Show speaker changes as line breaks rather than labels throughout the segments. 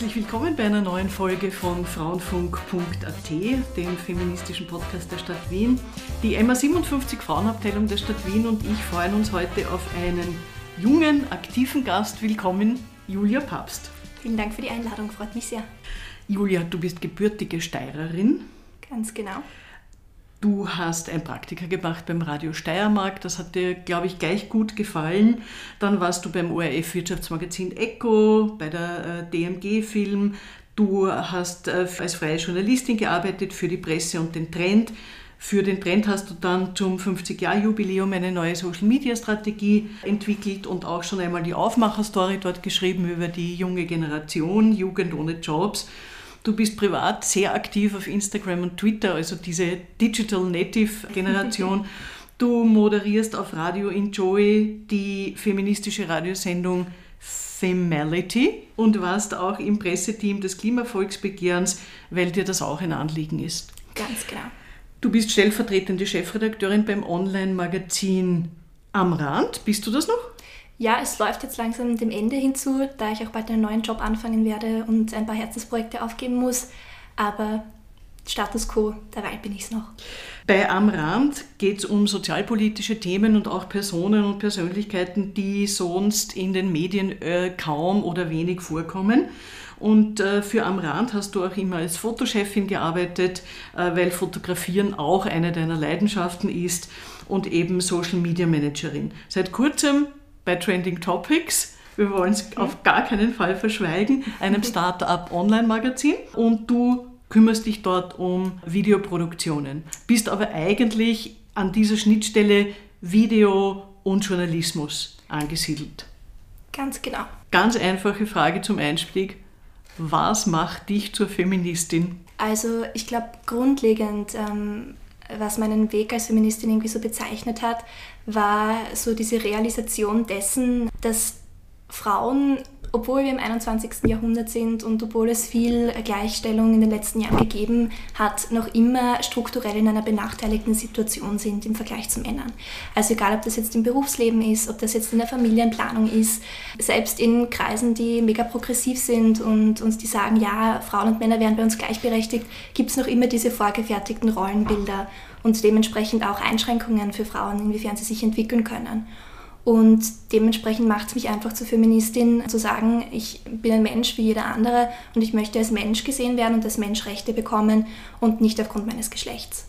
Herzlich willkommen bei einer neuen Folge von Frauenfunk.at, dem feministischen Podcast der Stadt Wien. Die MA 57 Frauenabteilung der Stadt Wien und ich freuen uns heute auf einen jungen, aktiven Gast. Willkommen, Julia Papst.
Vielen Dank für die Einladung, freut mich sehr.
Julia, du bist gebürtige Steirerin.
Ganz genau.
Du hast ein Praktika gemacht beim Radio Steiermark, das hat dir, glaube ich, gleich gut gefallen. Dann warst du beim ORF Wirtschaftsmagazin Echo, bei der äh, DMG Film. Du hast äh, als freie Journalistin gearbeitet für die Presse und den Trend. Für den Trend hast du dann zum 50-Jahr-Jubiläum eine neue Social-Media-Strategie entwickelt und auch schon einmal die Aufmacher-Story dort geschrieben über die junge Generation, Jugend ohne Jobs. Du bist privat sehr aktiv auf Instagram und Twitter, also diese Digital Native Generation. Du moderierst auf Radio Enjoy die feministische Radiosendung Femality und warst auch im Presseteam des Klimavolksbegehrens, weil dir das auch ein Anliegen ist.
Ganz genau.
Du bist stellvertretende Chefredakteurin beim Online-Magazin Am Rand. Bist du das noch?
Ja, es läuft jetzt langsam dem Ende hinzu, da ich auch bald einen neuen Job anfangen werde und ein paar Herzensprojekte aufgeben muss. Aber Status quo, dabei bin ich es noch.
Bei Am Rand geht es um sozialpolitische Themen und auch Personen und Persönlichkeiten, die sonst in den Medien äh, kaum oder wenig vorkommen. Und äh, für Am Rand hast du auch immer als Fotochefin gearbeitet, äh, weil Fotografieren auch eine deiner Leidenschaften ist und eben Social Media Managerin. Seit kurzem bei Trending Topics. Wir wollen es auf gar keinen Fall verschweigen, einem Startup Online-Magazin. Und du kümmerst dich dort um Videoproduktionen, bist aber eigentlich an dieser Schnittstelle Video und Journalismus angesiedelt.
Ganz genau.
Ganz einfache Frage zum Einstieg. Was macht dich zur Feministin?
Also ich glaube grundlegend ähm, was meinen Weg als Feministin irgendwie so bezeichnet hat, war so diese Realisation dessen, dass Frauen, obwohl wir im 21. Jahrhundert sind und obwohl es viel Gleichstellung in den letzten Jahren gegeben hat, noch immer strukturell in einer benachteiligten Situation sind im Vergleich zu Männern. Also egal, ob das jetzt im Berufsleben ist, ob das jetzt in der Familienplanung ist, selbst in Kreisen, die mega progressiv sind und uns die sagen, ja, Frauen und Männer wären bei uns gleichberechtigt, gibt es noch immer diese vorgefertigten Rollenbilder und dementsprechend auch Einschränkungen für Frauen, inwiefern sie sich entwickeln können. Und dementsprechend macht es mich einfach zur Feministin zu sagen, ich bin ein Mensch wie jeder andere und ich möchte als Mensch gesehen werden und als Mensch Rechte bekommen und nicht aufgrund meines Geschlechts.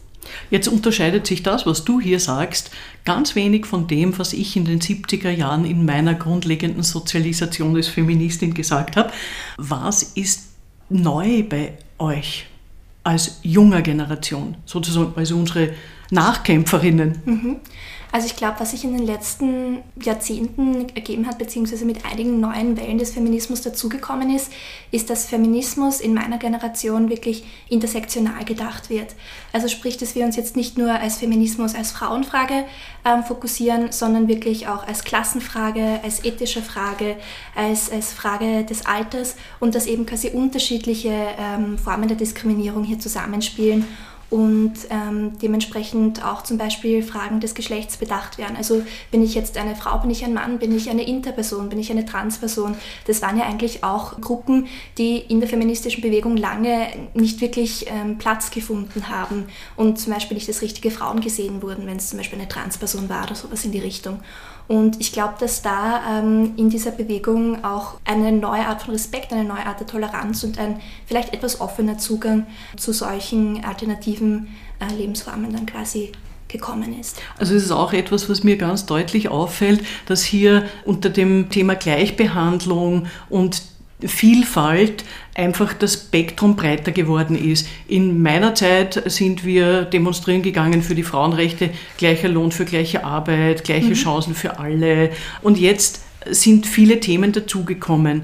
Jetzt unterscheidet sich das, was du hier sagst, ganz wenig von dem, was ich in den 70er Jahren in meiner grundlegenden Sozialisation als Feministin gesagt habe. Was ist neu bei euch? als junger Generation, sozusagen als unsere Nachkämpferinnen?
Mhm. Also ich glaube, was sich in den letzten Jahrzehnten ergeben hat, beziehungsweise mit einigen neuen Wellen des Feminismus dazugekommen ist, ist, dass Feminismus in meiner Generation wirklich intersektional gedacht wird. Also sprich, dass wir uns jetzt nicht nur als Feminismus als Frauenfrage ähm, fokussieren, sondern wirklich auch als Klassenfrage, als ethische Frage, als, als Frage des Alters und dass eben quasi unterschiedliche ähm, Formen der Diskriminierung hier zusammenspielen und ähm, dementsprechend auch zum Beispiel Fragen des Geschlechts bedacht werden. Also bin ich jetzt eine Frau, bin ich ein Mann, bin ich eine Interperson, bin ich eine Transperson? Das waren ja eigentlich auch Gruppen, die in der feministischen Bewegung lange nicht wirklich ähm, Platz gefunden haben und zum Beispiel nicht als richtige Frauen gesehen wurden, wenn es zum Beispiel eine Transperson war oder sowas in die Richtung. Und ich glaube, dass da ähm, in dieser Bewegung auch eine neue Art von Respekt, eine neue Art der Toleranz und ein vielleicht etwas offener Zugang zu solchen alternativen äh, Lebensformen dann quasi gekommen ist.
Also es ist auch etwas, was mir ganz deutlich auffällt, dass hier unter dem Thema Gleichbehandlung und Vielfalt einfach das Spektrum breiter geworden ist. In meiner Zeit sind wir demonstrieren gegangen für die Frauenrechte, gleicher Lohn für gleiche Arbeit, gleiche mhm. Chancen für alle. Und jetzt sind viele Themen dazugekommen.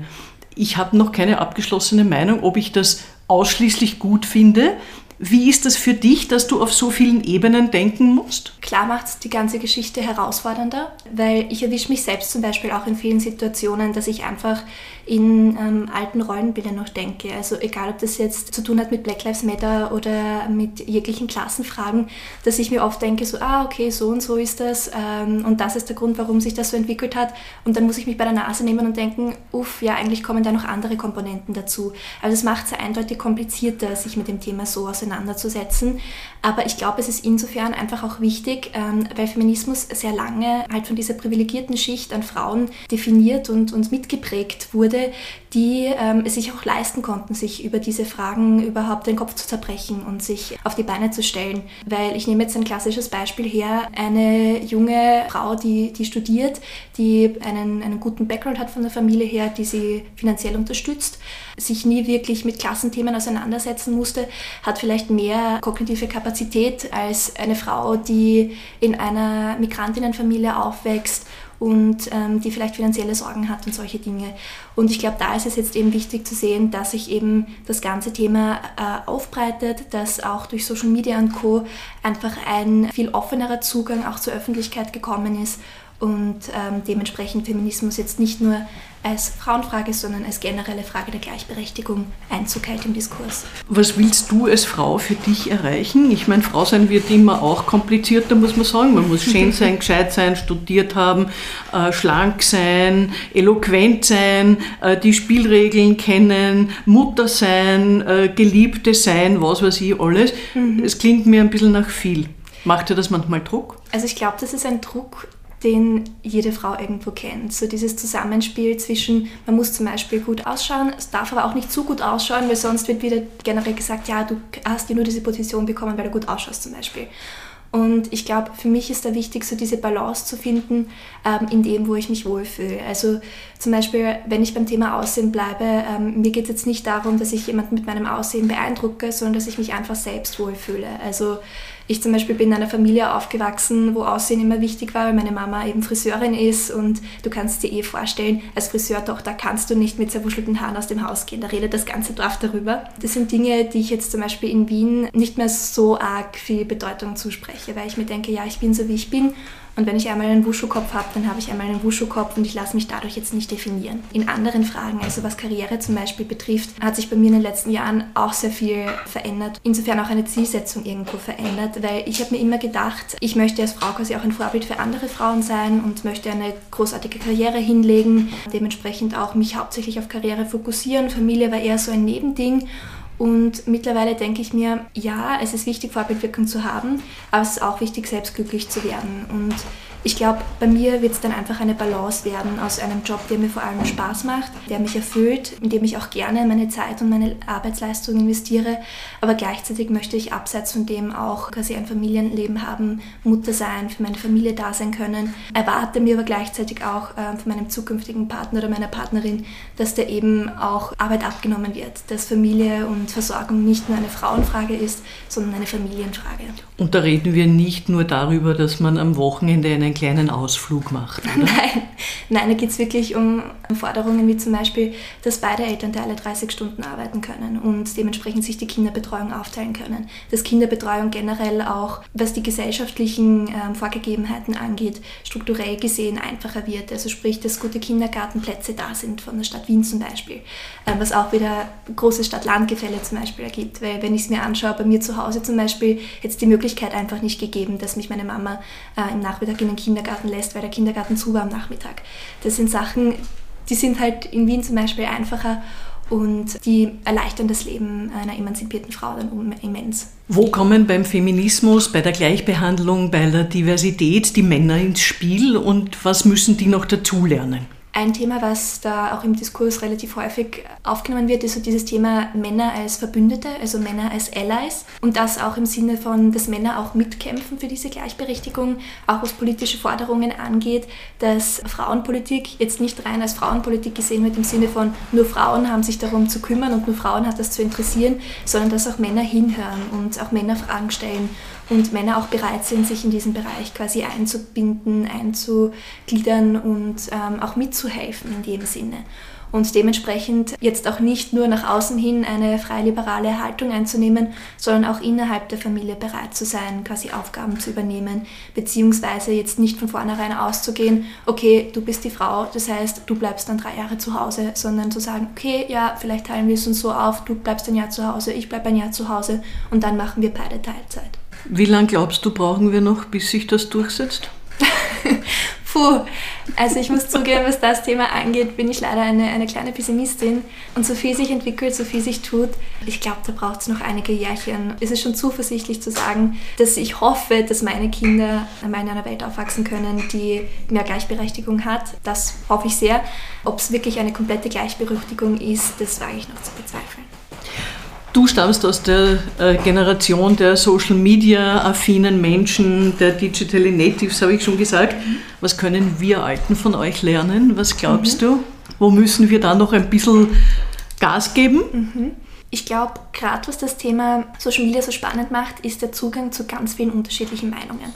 Ich habe noch keine abgeschlossene Meinung, ob ich das ausschließlich gut finde. Wie ist das für dich, dass du auf so vielen Ebenen denken musst?
Klar macht es die ganze Geschichte herausfordernder, weil ich erwische mich selbst zum Beispiel auch in vielen Situationen, dass ich einfach in ähm, alten Rollenbildern noch denke. Also egal, ob das jetzt zu tun hat mit Black Lives Matter oder mit jeglichen Klassenfragen, dass ich mir oft denke, so, ah, okay, so und so ist das ähm, und das ist der Grund, warum sich das so entwickelt hat. Und dann muss ich mich bei der Nase nehmen und denken, uff, ja, eigentlich kommen da noch andere Komponenten dazu. Also es macht es eindeutig komplizierter, sich mit dem Thema so auseinanderzusetzen. Aber ich glaube, es ist insofern einfach auch wichtig, ähm, weil Feminismus sehr lange halt von dieser privilegierten Schicht an Frauen definiert und, und mitgeprägt wurde, die ähm, es sich auch leisten konnten, sich über diese Fragen überhaupt den Kopf zu zerbrechen und sich auf die Beine zu stellen. Weil ich nehme jetzt ein klassisches Beispiel her, eine junge Frau, die, die studiert, die einen, einen guten Background hat von der Familie her, die sie finanziell unterstützt, sich nie wirklich mit Klassenthemen auseinandersetzen musste, hat vielleicht mehr kognitive Kapazität als eine Frau, die in einer Migrantinnenfamilie aufwächst und ähm, die vielleicht finanzielle Sorgen hat und solche Dinge. Und ich glaube, da ist es jetzt eben wichtig zu sehen, dass sich eben das ganze Thema äh, aufbreitet, dass auch durch Social Media und Co. einfach ein viel offenerer Zugang auch zur Öffentlichkeit gekommen ist und ähm, dementsprechend Feminismus jetzt nicht nur als Frauenfrage, sondern als generelle Frage der Gleichberechtigung Einzug hält im Diskurs.
Was willst du als Frau für dich erreichen? Ich meine, Frau sein wird immer auch komplizierter, muss man sagen. Man muss schön sein, gescheit sein, studiert haben, äh, schlank sein, eloquent sein, äh, die Spielregeln kennen, Mutter sein, äh, Geliebte sein, was weiß ich alles. Mhm. Es klingt mir ein bisschen nach viel. Macht dir das manchmal Druck?
Also ich glaube, das ist ein Druck, den jede Frau irgendwo kennt. So dieses Zusammenspiel zwischen, man muss zum Beispiel gut ausschauen, es darf aber auch nicht zu gut ausschauen, weil sonst wird wieder generell gesagt, ja, du hast dir nur diese Position bekommen, weil du gut ausschaust zum Beispiel. Und ich glaube, für mich ist da wichtig, so diese Balance zu finden ähm, in dem, wo ich mich wohlfühle. Also zum Beispiel, wenn ich beim Thema Aussehen bleibe, ähm, mir geht es jetzt nicht darum, dass ich jemanden mit meinem Aussehen beeindrucke, sondern dass ich mich einfach selbst wohlfühle. Also ich zum Beispiel bin in einer Familie aufgewachsen, wo Aussehen immer wichtig war, weil meine Mama eben Friseurin ist und du kannst dir eh vorstellen, als Friseurtochter kannst du nicht mit zerwuschelten Haaren aus dem Haus gehen. Da redet das ganze Dorf darüber. Das sind Dinge, die ich jetzt zum Beispiel in Wien nicht mehr so arg viel Bedeutung zuspreche, weil ich mir denke, ja, ich bin so wie ich bin und wenn ich einmal einen Wushu-Kopf habe, dann habe ich einmal einen Wushu-Kopf und ich lasse mich dadurch jetzt nicht definieren. In anderen Fragen, also was Karriere zum Beispiel betrifft, hat sich bei mir in den letzten Jahren auch sehr viel verändert. Insofern auch eine Zielsetzung irgendwo verändert, weil ich habe mir immer gedacht, ich möchte als Frau quasi auch ein Vorbild für andere Frauen sein und möchte eine großartige Karriere hinlegen, dementsprechend auch mich hauptsächlich auf Karriere fokussieren. Familie war eher so ein Nebending. Und mittlerweile denke ich mir, ja, es ist wichtig, Vorbildwirkung zu haben, aber es ist auch wichtig, selbst glücklich zu werden. Und ich glaube, bei mir wird es dann einfach eine Balance werden aus einem Job, der mir vor allem Spaß macht, der mich erfüllt, in dem ich auch gerne meine Zeit und meine Arbeitsleistung investiere. Aber gleichzeitig möchte ich abseits von dem auch quasi ein Familienleben haben, Mutter sein, für meine Familie da sein können. Erwarte mir aber gleichzeitig auch äh, von meinem zukünftigen Partner oder meiner Partnerin, dass da eben auch Arbeit abgenommen wird, dass Familie und Versorgung nicht nur eine Frauenfrage ist, sondern eine Familienfrage.
Und da reden wir nicht nur darüber, dass man am Wochenende einen kleinen Ausflug macht, oder?
Nein, Nein da geht es wirklich um Forderungen wie zum Beispiel, dass beide Elternteile 30 Stunden arbeiten können und dementsprechend sich die Kinderbetreuung aufteilen können. Dass Kinderbetreuung generell auch, was die gesellschaftlichen ähm, Vorgegebenheiten angeht, strukturell gesehen einfacher wird. Also sprich, dass gute Kindergartenplätze da sind von der Stadt Wien zum Beispiel, ähm, was auch wieder große Stadt-Land-Gefälle zum Beispiel ergibt. Weil wenn ich es mir anschaue, bei mir zu Hause zum Beispiel, jetzt die Möglichkeit einfach nicht gegeben, dass mich meine Mama äh, im Nachmittag in den Kindergarten lässt, weil der Kindergarten zu war am Nachmittag. Das sind Sachen, die sind halt in Wien zum Beispiel einfacher und die erleichtern das Leben einer emanzipierten Frau dann immens.
Wo kommen beim Feminismus, bei der Gleichbehandlung, bei der Diversität die Männer ins Spiel und was müssen die noch dazulernen?
Ein Thema, was da auch im Diskurs relativ häufig aufgenommen wird, ist so dieses Thema Männer als Verbündete, also Männer als Allies. Und das auch im Sinne von, dass Männer auch mitkämpfen für diese Gleichberechtigung, auch was politische Forderungen angeht, dass Frauenpolitik jetzt nicht rein als Frauenpolitik gesehen wird im Sinne von, nur Frauen haben sich darum zu kümmern und nur Frauen hat das zu interessieren, sondern dass auch Männer hinhören und auch Männer Fragen stellen und Männer auch bereit sind, sich in diesen Bereich quasi einzubinden, einzugliedern und ähm, auch mitzuhelfen in dem Sinne. und dementsprechend jetzt auch nicht nur nach außen hin eine freiliberale Haltung einzunehmen, sondern auch innerhalb der Familie bereit zu sein, quasi Aufgaben zu übernehmen, beziehungsweise jetzt nicht von vornherein auszugehen, okay, du bist die Frau, das heißt, du bleibst dann drei Jahre zu Hause, sondern zu sagen, okay, ja, vielleicht teilen wir es uns so auf, du bleibst ein Jahr zu Hause, ich bleibe ein Jahr zu Hause und dann machen wir beide Teilzeit.
Wie lange glaubst du, brauchen wir noch, bis sich das durchsetzt?
Puh, also ich muss zugeben, was das Thema angeht, bin ich leider eine, eine kleine Pessimistin. Und so viel sich entwickelt, so viel sich tut, ich glaube, da braucht es noch einige Jährchen. Es ist schon zuversichtlich zu sagen, dass ich hoffe, dass meine Kinder einmal in einer Welt aufwachsen können, die mehr Gleichberechtigung hat. Das hoffe ich sehr. Ob es wirklich eine komplette Gleichberechtigung ist, das wage ich noch zu bezweifeln.
Du stammst aus der äh, Generation der Social Media affinen Menschen, der Digital Natives, habe ich schon gesagt. Was können wir Alten von euch lernen? Was glaubst mhm. du? Wo müssen wir da noch ein bisschen Gas geben?
Mhm. Ich glaube, gerade was das Thema Social Media so spannend macht, ist der Zugang zu ganz vielen unterschiedlichen Meinungen.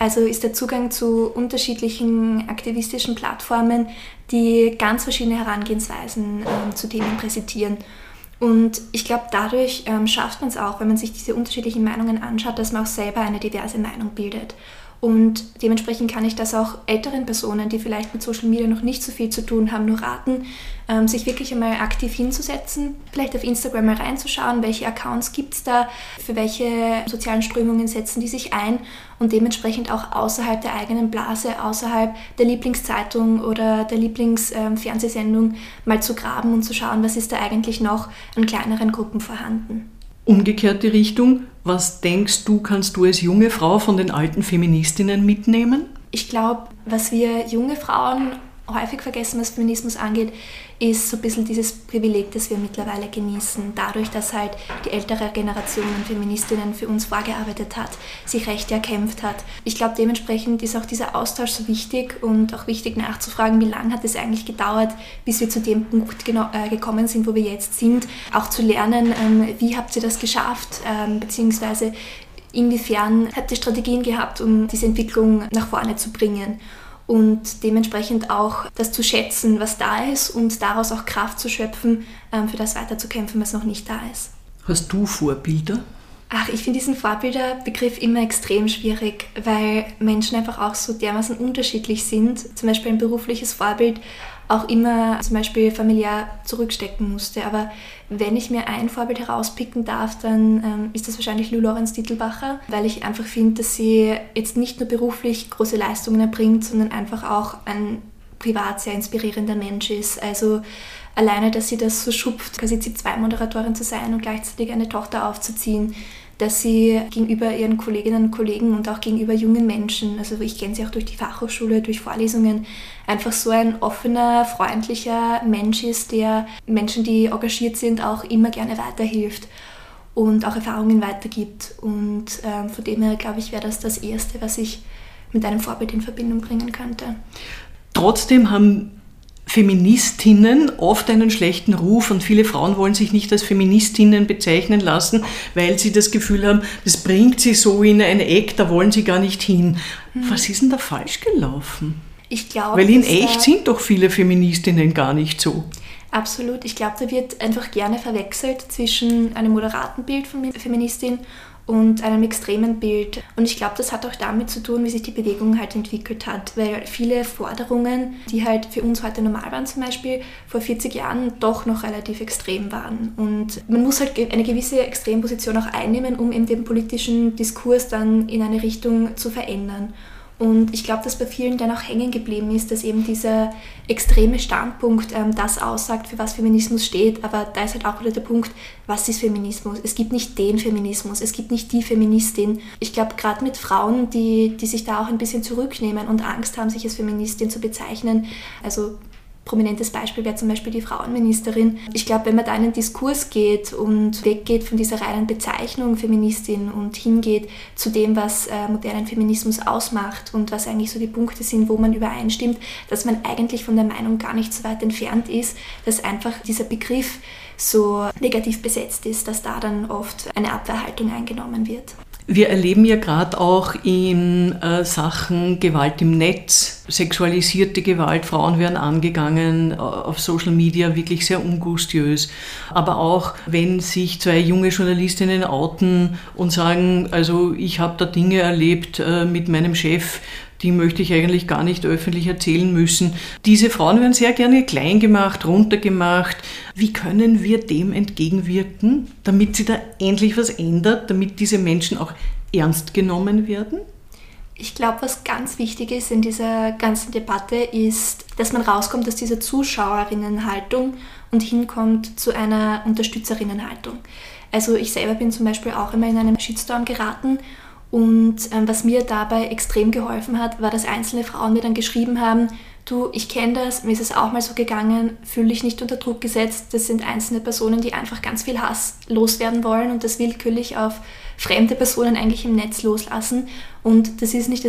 Also ist der Zugang zu unterschiedlichen aktivistischen Plattformen, die ganz verschiedene Herangehensweisen äh, zu Themen präsentieren. Und ich glaube, dadurch ähm, schafft man es auch, wenn man sich diese unterschiedlichen Meinungen anschaut, dass man auch selber eine diverse Meinung bildet. Und dementsprechend kann ich das auch älteren Personen, die vielleicht mit Social Media noch nicht so viel zu tun haben, nur raten, ähm, sich wirklich einmal aktiv hinzusetzen, vielleicht auf Instagram mal reinzuschauen, welche Accounts gibt es da, für welche sozialen Strömungen setzen die sich ein und dementsprechend auch außerhalb der eigenen Blase, außerhalb der Lieblingszeitung oder der Lieblingsfernsehsendung mal zu graben und zu schauen, was ist da eigentlich noch an kleineren Gruppen vorhanden.
Umgekehrt die Richtung, was denkst du, kannst du als junge Frau von den alten Feministinnen mitnehmen?
Ich glaube, was wir junge Frauen häufig vergessen, was Feminismus angeht, ist so ein bisschen dieses Privileg, das wir mittlerweile genießen. Dadurch, dass halt die ältere Generation an Feministinnen für uns vorgearbeitet hat, sich Rechte erkämpft hat. Ich glaube, dementsprechend ist auch dieser Austausch so wichtig und auch wichtig nachzufragen, wie lange hat es eigentlich gedauert, bis wir zu dem Punkt äh, gekommen sind, wo wir jetzt sind. Auch zu lernen, ähm, wie habt ihr das geschafft, ähm, beziehungsweise inwiefern habt ihr Strategien gehabt, um diese Entwicklung nach vorne zu bringen und dementsprechend auch das zu schätzen, was da ist und daraus auch Kraft zu schöpfen, ähm, für das weiterzukämpfen, was noch nicht da ist.
Hast du Vorbilder?
Ach, ich finde diesen Vorbilderbegriff immer extrem schwierig, weil Menschen einfach auch so dermaßen unterschiedlich sind. Zum Beispiel ein berufliches Vorbild auch immer zum Beispiel familiär zurückstecken musste. Aber wenn ich mir ein Vorbild herauspicken darf, dann ähm, ist das wahrscheinlich Lou Lorenz Dittelbacher, weil ich einfach finde, dass sie jetzt nicht nur beruflich große Leistungen erbringt, sondern einfach auch ein privat sehr inspirierender Mensch ist. Also alleine, dass sie das so schupft, quasi C2-Moderatorin zu sein und gleichzeitig eine Tochter aufzuziehen, dass sie gegenüber ihren Kolleginnen und Kollegen und auch gegenüber jungen Menschen, also ich kenne sie auch durch die Fachhochschule, durch Vorlesungen, einfach so ein offener, freundlicher Mensch ist, der Menschen, die engagiert sind, auch immer gerne weiterhilft und auch Erfahrungen weitergibt. Und ähm, von dem her, glaube ich, wäre das das Erste, was ich mit einem Vorbild in Verbindung bringen könnte.
Trotzdem haben Feministinnen oft einen schlechten Ruf und viele Frauen wollen sich nicht als Feministinnen bezeichnen lassen, weil sie das Gefühl haben, das bringt sie so in ein Eck, da wollen sie gar nicht hin. Hm. Was ist denn da falsch gelaufen?
Ich glaube,
weil in echt sind doch viele Feministinnen gar nicht so.
Absolut. Ich glaube, da wird einfach gerne verwechselt zwischen einem moderaten Bild von Feministin und einem extremen Bild. Und ich glaube, das hat auch damit zu tun, wie sich die Bewegung halt entwickelt hat, weil viele Forderungen, die halt für uns heute normal waren, zum Beispiel vor 40 Jahren doch noch relativ extrem waren. Und man muss halt eine gewisse Extremposition auch einnehmen, um eben den politischen Diskurs dann in eine Richtung zu verändern. Und ich glaube, dass bei vielen dann auch hängen geblieben ist, dass eben dieser extreme Standpunkt ähm, das aussagt, für was Feminismus steht. Aber da ist halt auch wieder der Punkt, was ist Feminismus? Es gibt nicht den Feminismus, es gibt nicht die Feministin. Ich glaube, gerade mit Frauen, die, die sich da auch ein bisschen zurücknehmen und Angst haben, sich als Feministin zu bezeichnen, also prominentes Beispiel wäre zum Beispiel die Frauenministerin. Ich glaube, wenn man da in einen Diskurs geht und weggeht von dieser reinen Bezeichnung Feministin und hingeht zu dem, was äh, modernen Feminismus ausmacht und was eigentlich so die Punkte sind, wo man übereinstimmt, dass man eigentlich von der Meinung gar nicht so weit entfernt ist, dass einfach dieser Begriff so negativ besetzt ist, dass da dann oft eine Abwehrhaltung eingenommen wird.
Wir erleben ja gerade auch in äh, Sachen Gewalt im Netz, sexualisierte Gewalt, Frauen werden angegangen äh, auf Social Media, wirklich sehr ungustiös. Aber auch wenn sich zwei junge Journalistinnen outen und sagen, also ich habe da Dinge erlebt äh, mit meinem Chef, die möchte ich eigentlich gar nicht öffentlich erzählen müssen. Diese Frauen werden sehr gerne klein gemacht, runtergemacht. Wie können wir dem entgegenwirken, damit sich da endlich was ändert, damit diese Menschen auch ernst genommen werden?
Ich glaube, was ganz wichtig ist in dieser ganzen Debatte, ist, dass man rauskommt aus dieser Zuschauerinnenhaltung und hinkommt zu einer Unterstützerinnenhaltung. Also ich selber bin zum Beispiel auch immer in einem Shitstorm geraten und ähm, was mir dabei extrem geholfen hat, war, dass einzelne Frauen mir dann geschrieben haben, du, ich kenne das, mir ist es auch mal so gegangen, fühle dich nicht unter Druck gesetzt. Das sind einzelne Personen, die einfach ganz viel Hass loswerden wollen und das willkürlich auf fremde Personen eigentlich im Netz loslassen. Und das ist nicht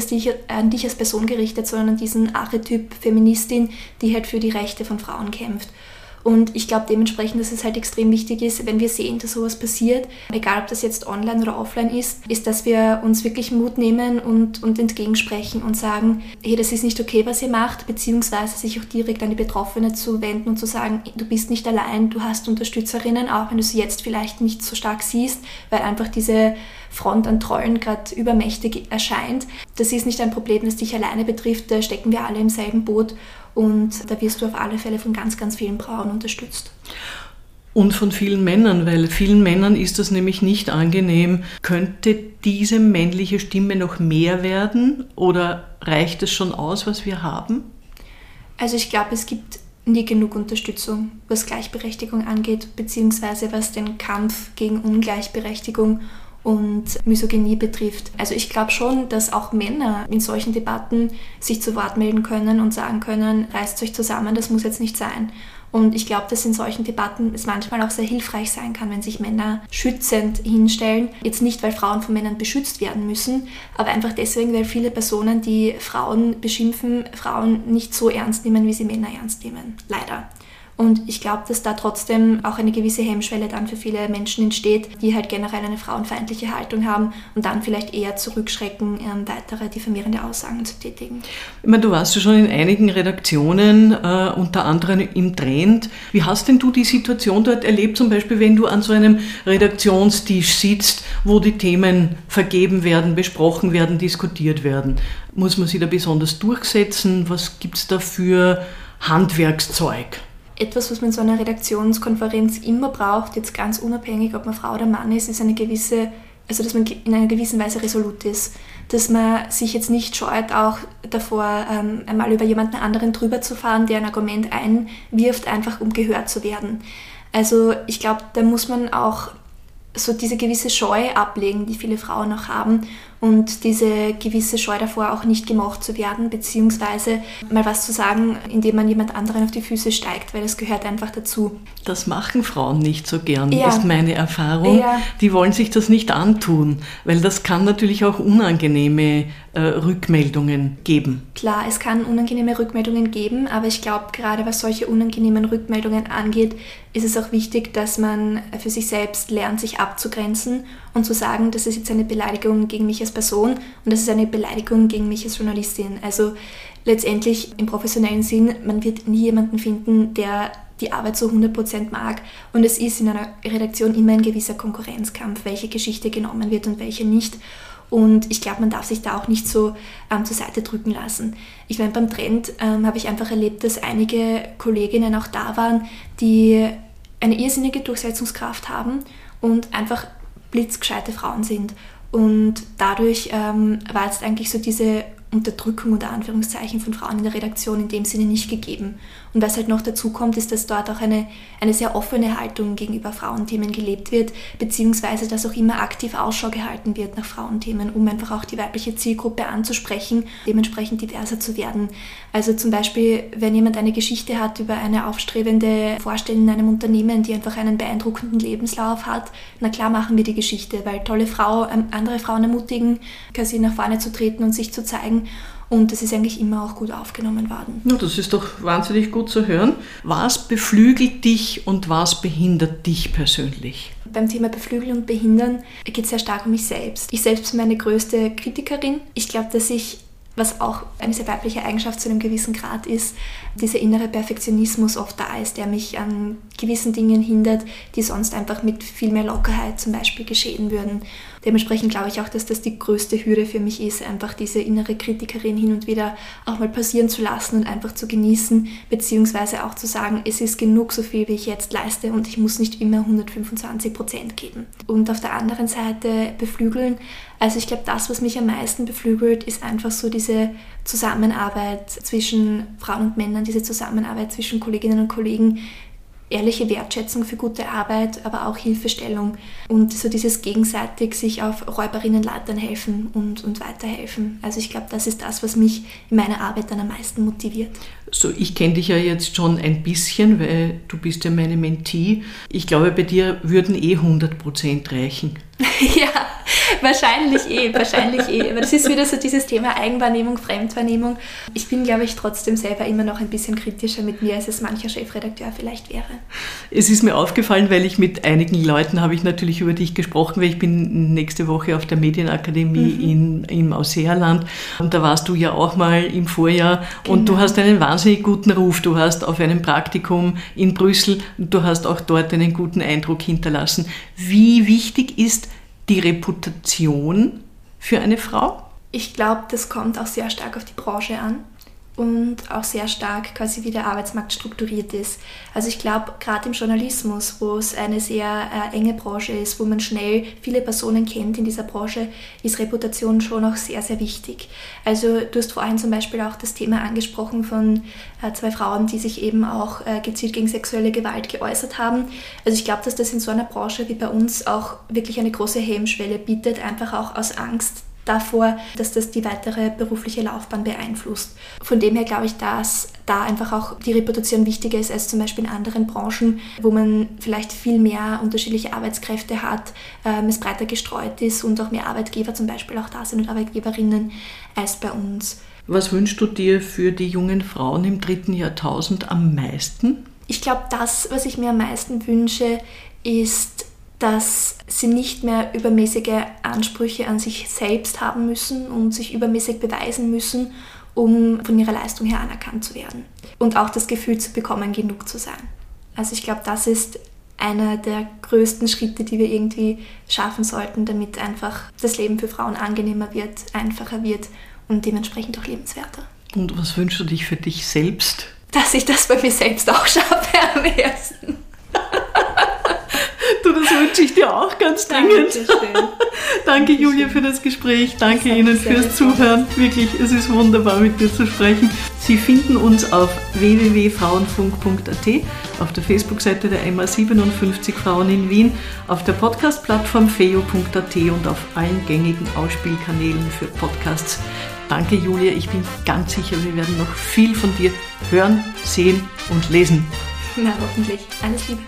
an dich als Person gerichtet, sondern an diesen Archetyp Feministin, die halt für die Rechte von Frauen kämpft. Und ich glaube dementsprechend, dass es halt extrem wichtig ist, wenn wir sehen, dass sowas passiert, egal ob das jetzt online oder offline ist, ist, dass wir uns wirklich Mut nehmen und, und entgegensprechen und sagen, hey, das ist nicht okay, was ihr macht, beziehungsweise sich auch direkt an die Betroffene zu wenden und zu sagen, du bist nicht allein, du hast Unterstützerinnen, auch wenn du sie jetzt vielleicht nicht so stark siehst, weil einfach diese Front an Trollen gerade übermächtig erscheint. Das ist nicht ein Problem, das dich alleine betrifft, da stecken wir alle im selben Boot und da wirst du auf alle Fälle von ganz, ganz vielen Frauen unterstützt.
Und von vielen Männern, weil vielen Männern ist das nämlich nicht angenehm. Könnte diese männliche Stimme noch mehr werden oder reicht es schon aus, was wir haben?
Also ich glaube, es gibt nie genug Unterstützung, was Gleichberechtigung angeht, beziehungsweise was den Kampf gegen Ungleichberechtigung und Misogynie betrifft. Also ich glaube schon, dass auch Männer in solchen Debatten sich zu Wort melden können und sagen können, reißt euch zusammen, das muss jetzt nicht sein. Und ich glaube, dass in solchen Debatten es manchmal auch sehr hilfreich sein kann, wenn sich Männer schützend hinstellen. Jetzt nicht, weil Frauen von Männern beschützt werden müssen, aber einfach deswegen, weil viele Personen, die Frauen beschimpfen, Frauen nicht so ernst nehmen, wie sie Männer ernst nehmen. Leider. Und ich glaube, dass da trotzdem auch eine gewisse Hemmschwelle dann für viele Menschen entsteht, die halt generell eine frauenfeindliche Haltung haben und dann vielleicht eher zurückschrecken, ähm, weitere diffamierende Aussagen zu tätigen.
Ich meine, du warst ja schon in einigen Redaktionen, äh, unter anderem im Trend. Wie hast denn du die Situation dort erlebt, zum Beispiel, wenn du an so einem Redaktionstisch sitzt, wo die Themen vergeben werden, besprochen werden, diskutiert werden? Muss man sich da besonders durchsetzen? Was gibt es da für Handwerkszeug?
Etwas, was man in so einer Redaktionskonferenz immer braucht, jetzt ganz unabhängig, ob man Frau oder Mann ist, ist eine gewisse, also dass man in einer gewissen Weise resolut ist. Dass man sich jetzt nicht scheut, auch davor ähm, einmal über jemanden anderen drüber zu fahren, der ein Argument einwirft, einfach um gehört zu werden. Also ich glaube, da muss man auch so diese gewisse Scheu ablegen, die viele Frauen noch haben und diese gewisse Scheu davor auch nicht gemocht zu werden, beziehungsweise mal was zu sagen, indem man jemand anderen auf die Füße steigt, weil das gehört einfach dazu.
Das machen Frauen nicht so gern, ja. ist meine Erfahrung. Ja. Die wollen sich das nicht antun, weil das kann natürlich auch unangenehme äh, Rückmeldungen geben.
Klar, es kann unangenehme Rückmeldungen geben, aber ich glaube, gerade was solche unangenehmen Rückmeldungen angeht, ist es auch wichtig, dass man für sich selbst lernt, sich abzugrenzen und zu sagen, das ist jetzt eine Beleidigung gegen mich als Person und das ist eine Beleidigung gegen mich als Journalistin. Also letztendlich im professionellen Sinn, man wird nie jemanden finden, der die Arbeit so 100% mag. Und es ist in einer Redaktion immer ein gewisser Konkurrenzkampf, welche Geschichte genommen wird und welche nicht. Und ich glaube, man darf sich da auch nicht so ähm, zur Seite drücken lassen. Ich meine, beim Trend ähm, habe ich einfach erlebt, dass einige Kolleginnen auch da waren, die eine irrsinnige Durchsetzungskraft haben und einfach blitzgescheite Frauen sind. Und dadurch ähm, war jetzt eigentlich so diese Unterdrückung unter Anführungszeichen von Frauen in der Redaktion in dem Sinne nicht gegeben. Und was halt noch dazu kommt, ist, dass dort auch eine, eine sehr offene Haltung gegenüber Frauenthemen gelebt wird, beziehungsweise dass auch immer aktiv Ausschau gehalten wird nach Frauenthemen, um einfach auch die weibliche Zielgruppe anzusprechen, dementsprechend diverser zu werden. Also zum Beispiel, wenn jemand eine Geschichte hat über eine aufstrebende Vorstellung in einem Unternehmen, die einfach einen beeindruckenden Lebenslauf hat, na klar machen wir die Geschichte, weil tolle Frau, ähm, andere Frauen ermutigen, quasi nach vorne zu treten und sich zu zeigen und das ist eigentlich immer auch gut aufgenommen worden.
Ja, das ist doch wahnsinnig gut zu hören. Was beflügelt dich und was behindert dich persönlich?
Beim Thema Beflügeln und Behindern geht es sehr stark um mich selbst. Ich selbst bin meine größte Kritikerin. Ich glaube, dass ich was auch eine sehr weibliche Eigenschaft zu einem gewissen Grad ist, dieser innere Perfektionismus oft da ist, der mich an gewissen Dingen hindert, die sonst einfach mit viel mehr Lockerheit zum Beispiel geschehen würden. Dementsprechend glaube ich auch, dass das die größte Hürde für mich ist, einfach diese innere Kritikerin hin und wieder auch mal passieren zu lassen und einfach zu genießen, beziehungsweise auch zu sagen, es ist genug so viel, wie ich jetzt leiste und ich muss nicht immer 125 Prozent geben. Und auf der anderen Seite beflügeln. Also ich glaube, das, was mich am meisten beflügelt, ist einfach so diese Zusammenarbeit zwischen Frauen und Männern, diese Zusammenarbeit zwischen Kolleginnen und Kollegen, ehrliche Wertschätzung für gute Arbeit, aber auch Hilfestellung und so dieses gegenseitig sich auf Räuberinnenleitern helfen und, und weiterhelfen. Also ich glaube, das ist das, was mich in meiner Arbeit dann am meisten motiviert.
So, ich kenne dich ja jetzt schon ein bisschen, weil du bist ja meine Mentee. Ich glaube, bei dir würden eh 100 Prozent reichen.
ja, wahrscheinlich eh, wahrscheinlich eh. Aber das ist wieder so dieses Thema Eigenwahrnehmung, Fremdwahrnehmung. Ich bin, glaube ich, trotzdem selber immer noch ein bisschen kritischer mit mir, als es mancher Chefredakteur vielleicht wäre.
Es ist mir aufgefallen, weil ich mit einigen Leuten habe ich natürlich über dich gesprochen, weil ich bin nächste Woche auf der Medienakademie mhm. in, im Ausseerland und da warst du ja auch mal im Vorjahr genau. und du hast einen wahnsinnig guten Ruf. Du hast auf einem Praktikum in Brüssel, du hast auch dort einen guten Eindruck hinterlassen. Wie wichtig ist die Reputation für eine Frau?
Ich glaube, das kommt auch sehr stark auf die Branche an und auch sehr stark quasi wie der Arbeitsmarkt strukturiert ist. Also ich glaube, gerade im Journalismus, wo es eine sehr äh, enge Branche ist, wo man schnell viele Personen kennt in dieser Branche, ist Reputation schon auch sehr, sehr wichtig. Also du hast vorhin zum Beispiel auch das Thema angesprochen von äh, zwei Frauen, die sich eben auch äh, gezielt gegen sexuelle Gewalt geäußert haben. Also ich glaube, dass das in so einer Branche wie bei uns auch wirklich eine große Hemmschwelle bietet, einfach auch aus Angst, davor, dass das die weitere berufliche Laufbahn beeinflusst. Von dem her glaube ich, dass da einfach auch die Reputation wichtiger ist als zum Beispiel in anderen Branchen, wo man vielleicht viel mehr unterschiedliche Arbeitskräfte hat, ähm, es breiter gestreut ist und auch mehr Arbeitgeber zum Beispiel auch da sind und Arbeitgeberinnen als bei uns.
Was wünschst du dir für die jungen Frauen im dritten Jahrtausend am meisten?
Ich glaube, das, was ich mir am meisten wünsche, ist dass sie nicht mehr übermäßige Ansprüche an sich selbst haben müssen und sich übermäßig beweisen müssen, um von ihrer Leistung her anerkannt zu werden. Und auch das Gefühl zu bekommen, genug zu sein. Also ich glaube, das ist einer der größten Schritte, die wir irgendwie schaffen sollten, damit einfach das Leben für Frauen angenehmer wird, einfacher wird und dementsprechend auch lebenswerter.
Und was wünschst du dich für dich selbst?
Dass ich das bei mir selbst auch schaffe am ersten.
Das wünsche ich dir auch ganz dringend. Danke, Julia, für das Gespräch. Danke Ihnen fürs Zuhören. Wirklich, es ist wunderbar, mit dir zu sprechen. Sie finden uns auf www.frauenfunk.at, auf der Facebook-Seite der MA57 Frauen in Wien, auf der Podcast-Plattform feo.at und auf allen gängigen Ausspielkanälen für Podcasts. Danke Julia, ich bin ganz sicher, wir werden noch viel von dir hören, sehen und lesen.
Na, hoffentlich. Alles Liebe.